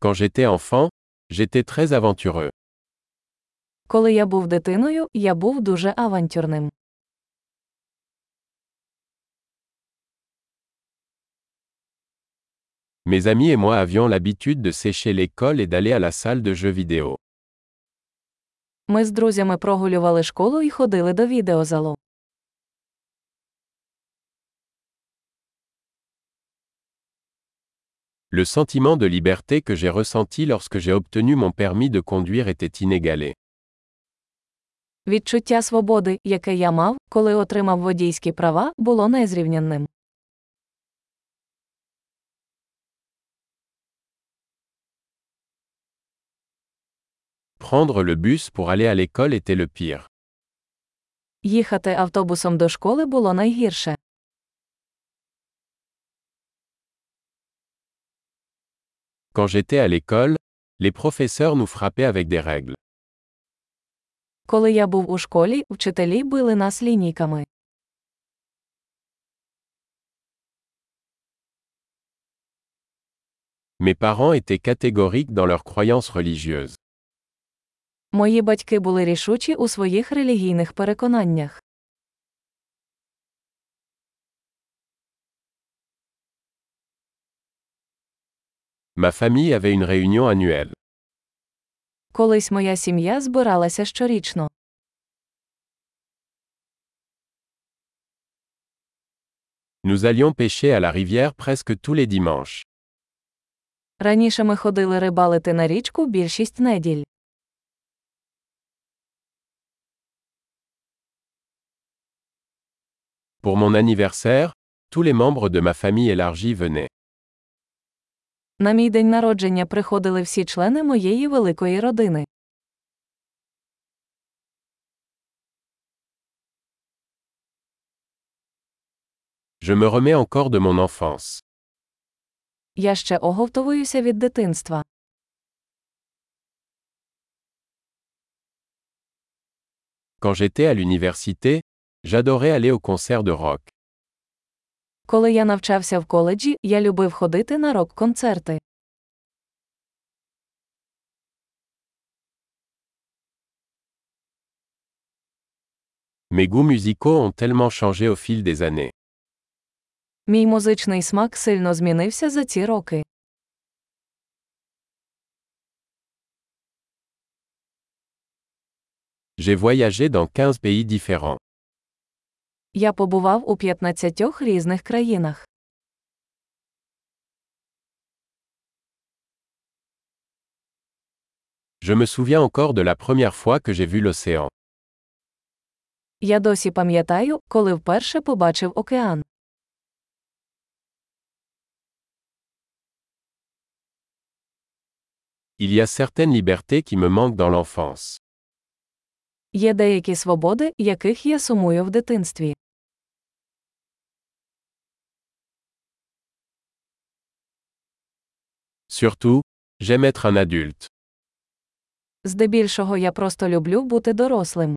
Quand j'étais enfant, j'étais très aventureux. Коли я був дитиною, я був дуже авантюрним. Mes amis et moi avions l'habitude de sécher l'école et d'aller à la salle de jeux vidéo. Ми з друзями прогулювали школу і ходили до відеозалу. Le sentiment de liberté que j'ai ressenti lorsque j'ai obtenu mon permis de conduire était inégalé. Відчуття свободи, яке я мав, коли отримав водійські права, було незрівнянним. Prendre le bus pour aller à l'école était le pire. Їхати автобусом до школи було найгірше. Quand j'étais à l'école, les professeurs nous frappaient avec des règles. Коли я був у школі, вчителі били нас лінійками. Mes parents étaient catégoriques dans leurs croyances religieuses. Мої батьки були рішучі у своїх релігійних переконаннях. Ma famille avait une réunion annuelle. Колись моя сім'я збиралася щорічно. Nous allions pêcher à la rivière presque tous les dimanches. Раніше ми ходили рибалити на річку більшість неділь. Pour mon anniversaire, tous les membres de ma famille élargie venaient. На мій день народження приходили всі члени моєї великої родини. Je me remets encore de mon enfance. Я ще оговтовуюся від дитинства. Quand j'étais à l'université, j'adorais aller au concert de rock. Коли я навчався в коледжі, я любив ходити на рок-концерти. Mes goûts musicaux ont tellement changé au fil des années. Мій музичний смак сильно змінився за ці роки. J'ai voyagé dans 15 pays différents. Я побував у 15 різних країнах. Je me souviens encore de la première fois que j'ai vu l'océan. Я досі пам'ятаю, коли вперше побачив океан. Il y a certaines libertés qui me manquent dans l'enfance. Є деякі свободи, яких я сумую в дитинстві. Surtout, j'aime être un adulte. Здебільшого я просто люблю бути дорослим.